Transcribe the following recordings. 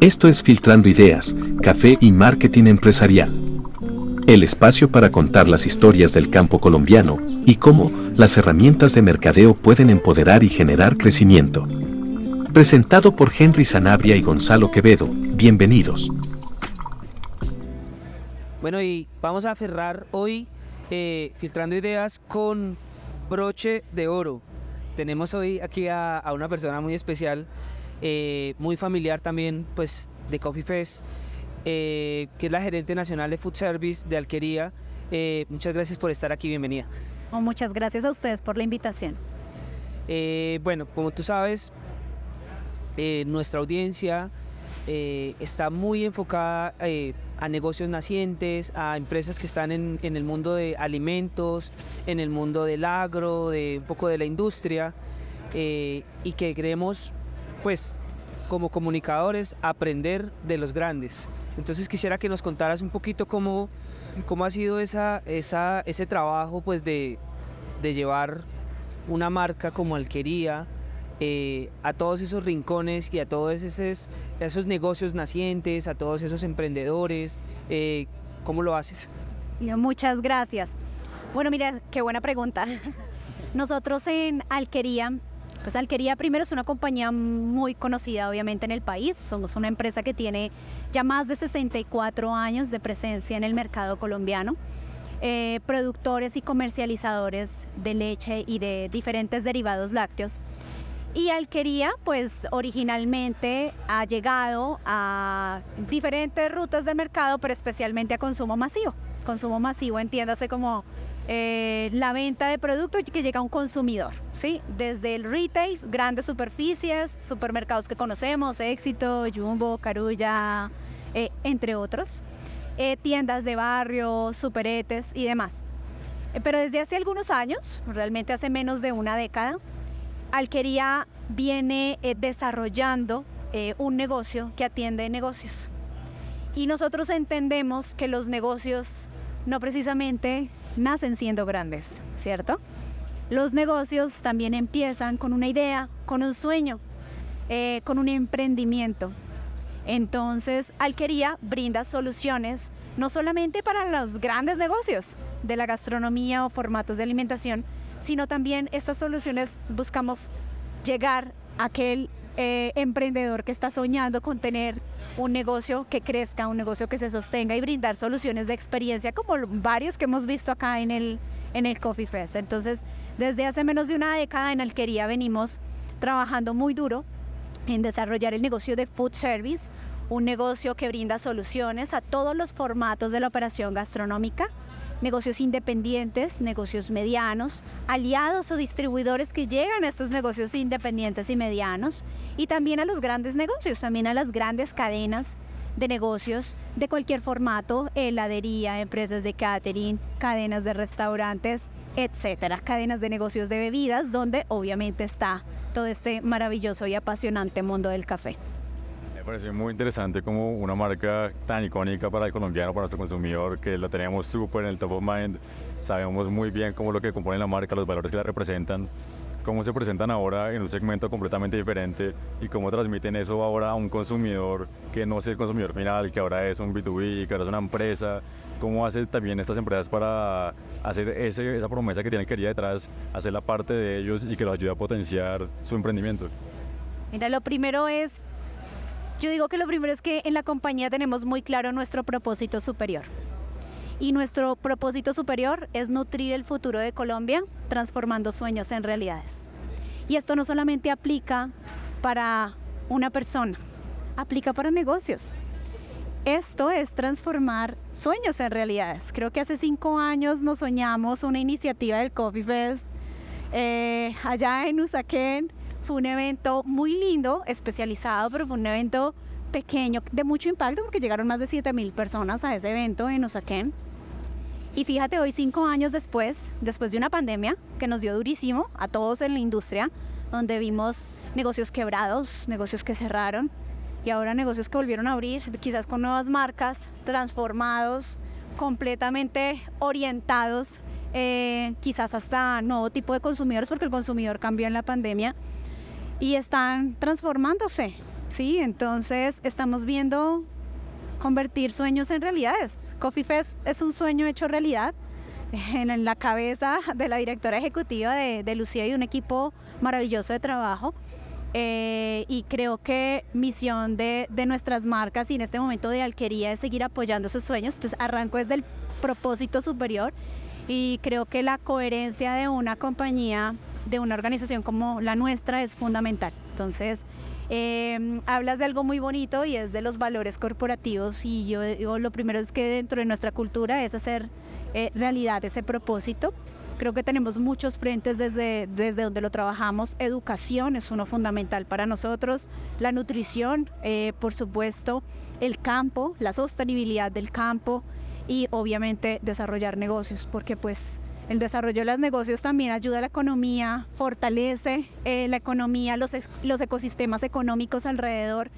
Esto es Filtrando Ideas, Café y Marketing Empresarial. El espacio para contar las historias del campo colombiano y cómo las herramientas de mercadeo pueden empoderar y generar crecimiento. Presentado por Henry Sanabria y Gonzalo Quevedo. Bienvenidos. Bueno, y vamos a cerrar hoy eh, filtrando ideas con broche de oro. Tenemos hoy aquí a una persona muy especial eh, muy familiar también pues de Coffee Fest, eh, que es la gerente nacional de Food Service de Alquería. Eh, muchas gracias por estar aquí, bienvenida. Oh, muchas gracias a ustedes por la invitación. bueno, como tú sabes, nuestra audiencia está muy enfocada a negocios nacientes, a empresas que están en, en, el mundo de alimentos, en el mundo del agro, de un poco de la industria, y que creemos pues como comunicadores aprender de los grandes. Entonces quisiera que nos contaras un poquito cómo, cómo ha sido esa, ese trabajo pues de, de llevar una marca como Alquería eh, a todos esos rincones y a todos esos, esos negocios nacientes, a todos esos emprendedores. Eh, ¿Cómo lo haces? Muchas gracias. Bueno, mira, qué buena pregunta. Nosotros en Alquería pues Alquería primero es una compañía muy conocida obviamente en el país. Somos una empresa que tiene ya más de 64 años de presencia en el mercado colombiano. Eh, productores y comercializadores de leche y de diferentes derivados lácteos. Y Alquería, pues originalmente ha llegado a diferentes rutas del mercado, pero especialmente a consumo masivo. Consumo masivo, entiéndase como eh, la venta de productos que llega a un consumidor, ¿sí? Desde el retail, grandes superficies, supermercados que conocemos, Éxito, Jumbo, Carulla, eh, entre otros, eh, tiendas de barrio, superetes y demás. pero desde hace algunos años, realmente hace menos de una década, Alquería viene desarrollando un negocio que atiende negocios. Y nosotros entendemos que los negocios no precisamente nacen siendo grandes, ¿cierto? Los negocios también empiezan con una idea, con un sueño, eh, con un emprendimiento. Entonces, Alquería brinda soluciones no solamente para los grandes negocios de la gastronomía o formatos de alimentación, sino también estas soluciones buscamos llegar a aquel eh, emprendedor que está soñando con tener un negocio que crezca, un negocio que se sostenga y brindar soluciones de experiencia como varios que hemos visto acá en el, en el Coffee Fest. Entonces, desde hace menos de una década en Alquería venimos trabajando muy duro en desarrollar el negocio de food service, un negocio que brinda soluciones a todos los formatos de la operación gastronómica negocios independientes, negocios medianos, aliados o distribuidores que llegan a estos negocios independientes y medianos, y también a los grandes negocios, también a las grandes cadenas de negocios de cualquier formato, heladería, empresas de catering, cadenas de restaurantes, etcétera, cadenas de negocios de bebidas, donde obviamente está todo este maravilloso y apasionante mundo del café parece muy interesante como una marca tan icónica para el colombiano, para nuestro consumidor, que la teníamos súper en el top of mind. Sabemos muy bien cómo lo que compone la marca, los valores que la representan, cómo se presentan ahora en un segmento completamente diferente y cómo transmiten eso ahora a un consumidor que no es el consumidor final, que ahora es un B2B, que ahora es una empresa. ¿Cómo hacen también estas empresas para hacer ese, esa promesa que tienen querida detrás, hacerla parte de ellos y que los ayude a potenciar su emprendimiento? Mira, lo primero es yo digo que lo primero es que en la compañía tenemos muy claro nuestro propósito superior. Y nuestro propósito superior es nutrir el futuro de Colombia transformando sueños en realidades. Y esto no solamente aplica para una persona, aplica para negocios. Esto es transformar sueños en realidades. Creo que hace cinco años nos soñamos una iniciativa del Coffee Fest eh, allá en Usaquén fue un evento muy lindo, especializado, pero fue un evento pequeño, de mucho impacto, porque llegaron más de 7 mil personas a ese evento en Usaquén. Y fíjate, hoy cinco años después, después de una pandemia que nos dio durísimo a todos en la industria, donde vimos negocios quebrados, negocios que cerraron y ahora negocios que volvieron a abrir, quizás con nuevas marcas, transformados, completamente orientados, eh, quizás hasta nuevo tipo de consumidores, porque el consumidor cambió en la pandemia y están transformándose ¿sí? Entonces estamos viendo convertir sueños en realidades. Coffee Fest es un sueño hecho realidad en la cabeza de la directora ejecutiva de, de Lucía y un equipo maravilloso de trabajo. Eh, y creo que misión de, de, nuestras marcas y en este momento de alquería es seguir apoyando esos sueños. Entonces arranco desde el propósito superior y creo que la coherencia de una compañía, de una organización como la nuestra es fundamental. Entonces, eh, hablas de algo muy bonito y es de los valores corporativos y yo digo, lo primero es que dentro de nuestra cultura es hacer eh, realidad ese propósito. Creo que tenemos muchos frentes desde, desde donde lo trabajamos. Educación es uno fundamental para nosotros, la nutrición, eh, por supuesto, el campo, la sostenibilidad del campo y obviamente desarrollar negocios, porque pues el desarrollo de los negocios también ayuda a la economía, fortalece eh, la economía, los, los ecosistemas económicos alrededor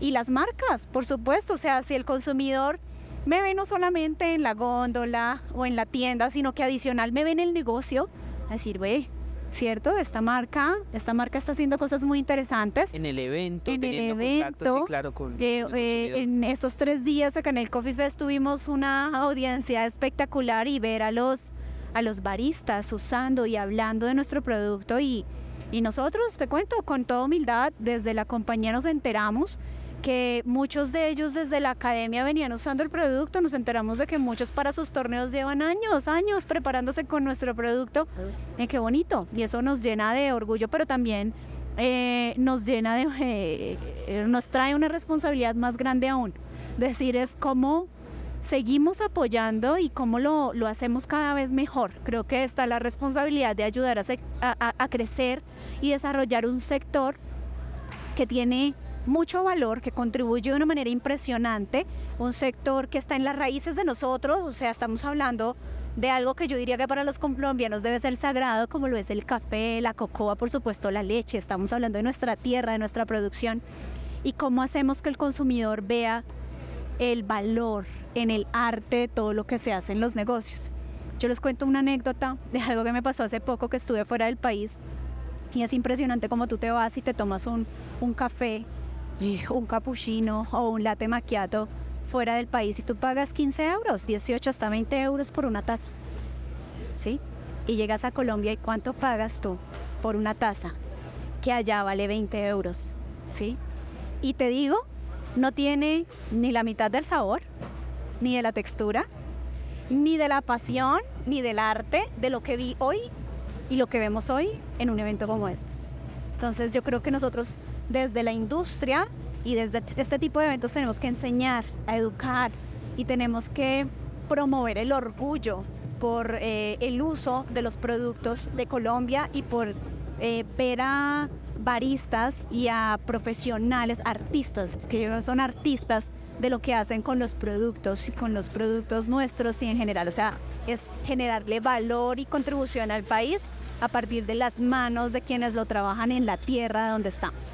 y las marcas, por supuesto. O sea, si el consumidor me ve no solamente en la góndola o en la tienda, sino que adicional me ve en el negocio, a decir, ve, ¿cierto? Esta marca, esta marca está haciendo cosas muy interesantes. En el evento, en el evento, sí, claro, con, eh, con eh, en estos tres días acá en el Coffee Fest tuvimos una audiencia espectacular y ver a los a los baristas usando y hablando de nuestro producto y, y nosotros, te cuento, con toda humildad, desde la compañía nos enteramos que muchos de ellos desde la academia venían usando el producto, nos enteramos de que muchos para sus torneos llevan años, años preparándose con nuestro producto. Eh, qué bonito, y eso nos llena de orgullo, pero también eh, nos llena de, eh, nos trae una responsabilidad más grande aún. Decir es cómo seguimos apoyando y cómo lo, lo, hacemos cada vez mejor. Creo que está la responsabilidad de ayudar a, a, a, crecer y desarrollar un sector que tiene mucho valor, que contribuye de una manera impresionante, un sector que está en las raíces de nosotros, o sea, estamos hablando de algo que yo diría que para los colombianos debe ser sagrado, como lo es el café, la cocoa, por supuesto, la leche, estamos hablando de nuestra tierra, de nuestra producción, y cómo hacemos que el consumidor vea el valor en el arte de todo lo que se hace en los negocios. Yo les cuento una anécdota de algo que me pasó hace poco que estuve fuera del país y es impresionante como tú te vas y te tomas un, un café, un cappuccino o un latte macchiato fuera del país y tú pagas 15 euros, 18 hasta 20 euros por una taza. ¿Sí? Y llegas a Colombia y ¿cuánto pagas tú por una taza? Que allá vale 20 euros. ¿Sí? Y te digo, no tiene ni la mitad del sabor, ni de la textura, ni de la pasión, ni del arte de lo que vi hoy y lo que vemos hoy en un evento como este. Entonces yo creo que nosotros desde la industria y desde este tipo de eventos tenemos que enseñar, a educar y tenemos que promover el orgullo por eh, el uso de los productos de Colombia y por eh, ver a baristas y a profesionales, artistas, que son artistas de lo que hacen con los productos y con los productos nuestros y en general. O sea, es generarle valor y contribución al país a partir de las manos de quienes lo trabajan en la tierra donde estamos.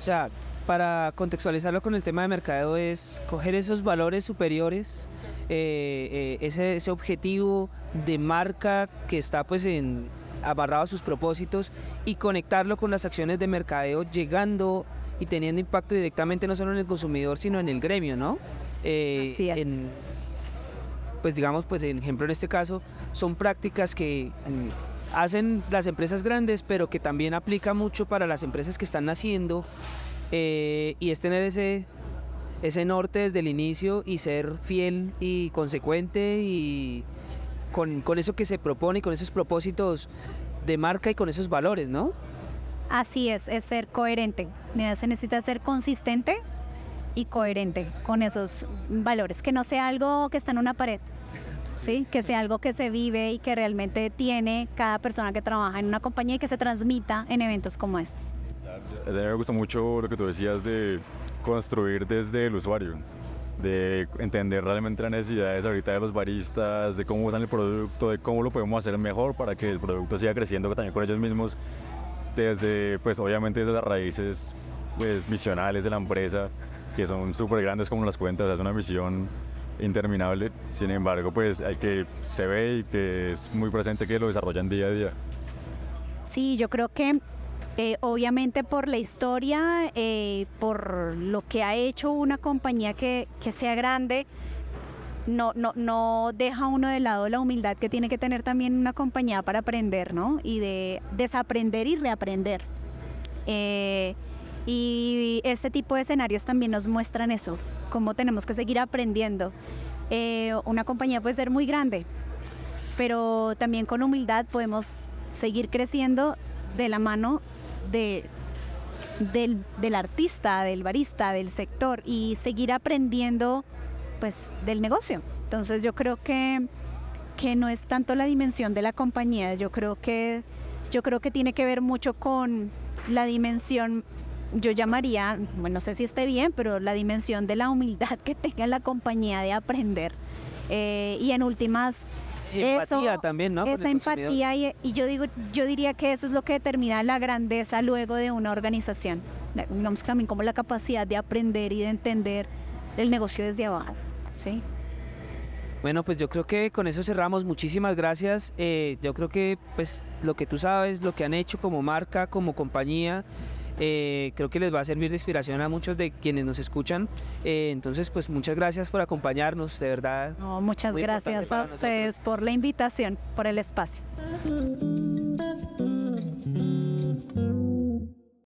O sea, para contextualizarlo con el tema de mercadeo es coger esos valores superiores, eh, eh, ese, ese objetivo de marca que está pues en, amarrado a sus propósitos y conectarlo con las acciones de mercadeo llegando y teniendo impacto directamente no solo en el consumidor sino en el gremio, ¿no? Eh, Así es. En, pues digamos, pues en ejemplo en este caso son prácticas que mm, hacen las empresas grandes pero que también aplica mucho para las empresas que están naciendo eh, y es tener ese ese norte desde el inicio y ser fiel y consecuente y con, con eso que se propone y con esos propósitos de marca y con esos valores, ¿no? Así es, es ser coherente. Se necesita ser consistente y coherente con esos valores, que no sea algo que está en una pared, ¿sí? que sea algo que se vive y que realmente tiene cada persona que trabaja en una compañía y que se transmita en eventos como estos. A mí me gusta mucho lo que tú decías de construir desde el usuario, de entender realmente las necesidades ahorita de los baristas, de cómo usan el producto, de cómo lo podemos hacer mejor para que el producto siga creciendo también con ellos mismos, desde, pues obviamente desde las raíces pues, misionales de la empresa, que son súper grandes como las cuentas, es una misión interminable, sin embargo, pues hay que se ve y que es muy presente que lo desarrollan día a día. Sí, yo creo que Eh, obviamente por la historia, eh, por lo que ha hecho una compañía que, que sea grande, no, no, no deja uno de lado la humildad que tiene que tener también una compañía para aprender, ¿no? Y de desaprender y reaprender. Eh, y este tipo de escenarios también nos muestran eso, cómo tenemos que seguir aprendiendo. Eh, una compañía puede ser muy grande, pero también con humildad podemos seguir creciendo de la mano de, del, del artista, del barista, del sector y seguir aprendiendo pues del negocio. Entonces yo creo que, que no es tanto la dimensión de la compañía, yo creo que, yo creo que tiene que ver mucho con la dimensión, yo llamaría, bueno, no sé si esté bien, pero la dimensión de la humildad que tenga la compañía de aprender. Eh, y en últimas, Empatía eso, también, ¿no? Esa empatía y, y yo digo, yo diría que eso es lo que determina la grandeza luego de una organización. Digamos también como la capacidad de aprender y de entender el negocio desde abajo. ¿Sí? Bueno, pues yo creo que con eso cerramos. Muchísimas gracias. Eh, yo creo que pues lo que tú sabes, lo que han hecho como marca, como compañía, eh, creo que les va a servir de inspiración a muchos de quienes nos escuchan. Eh, entonces, pues muchas gracias por acompañarnos, de verdad. No, muchas gracias a ustedes por la invitación, por el espacio.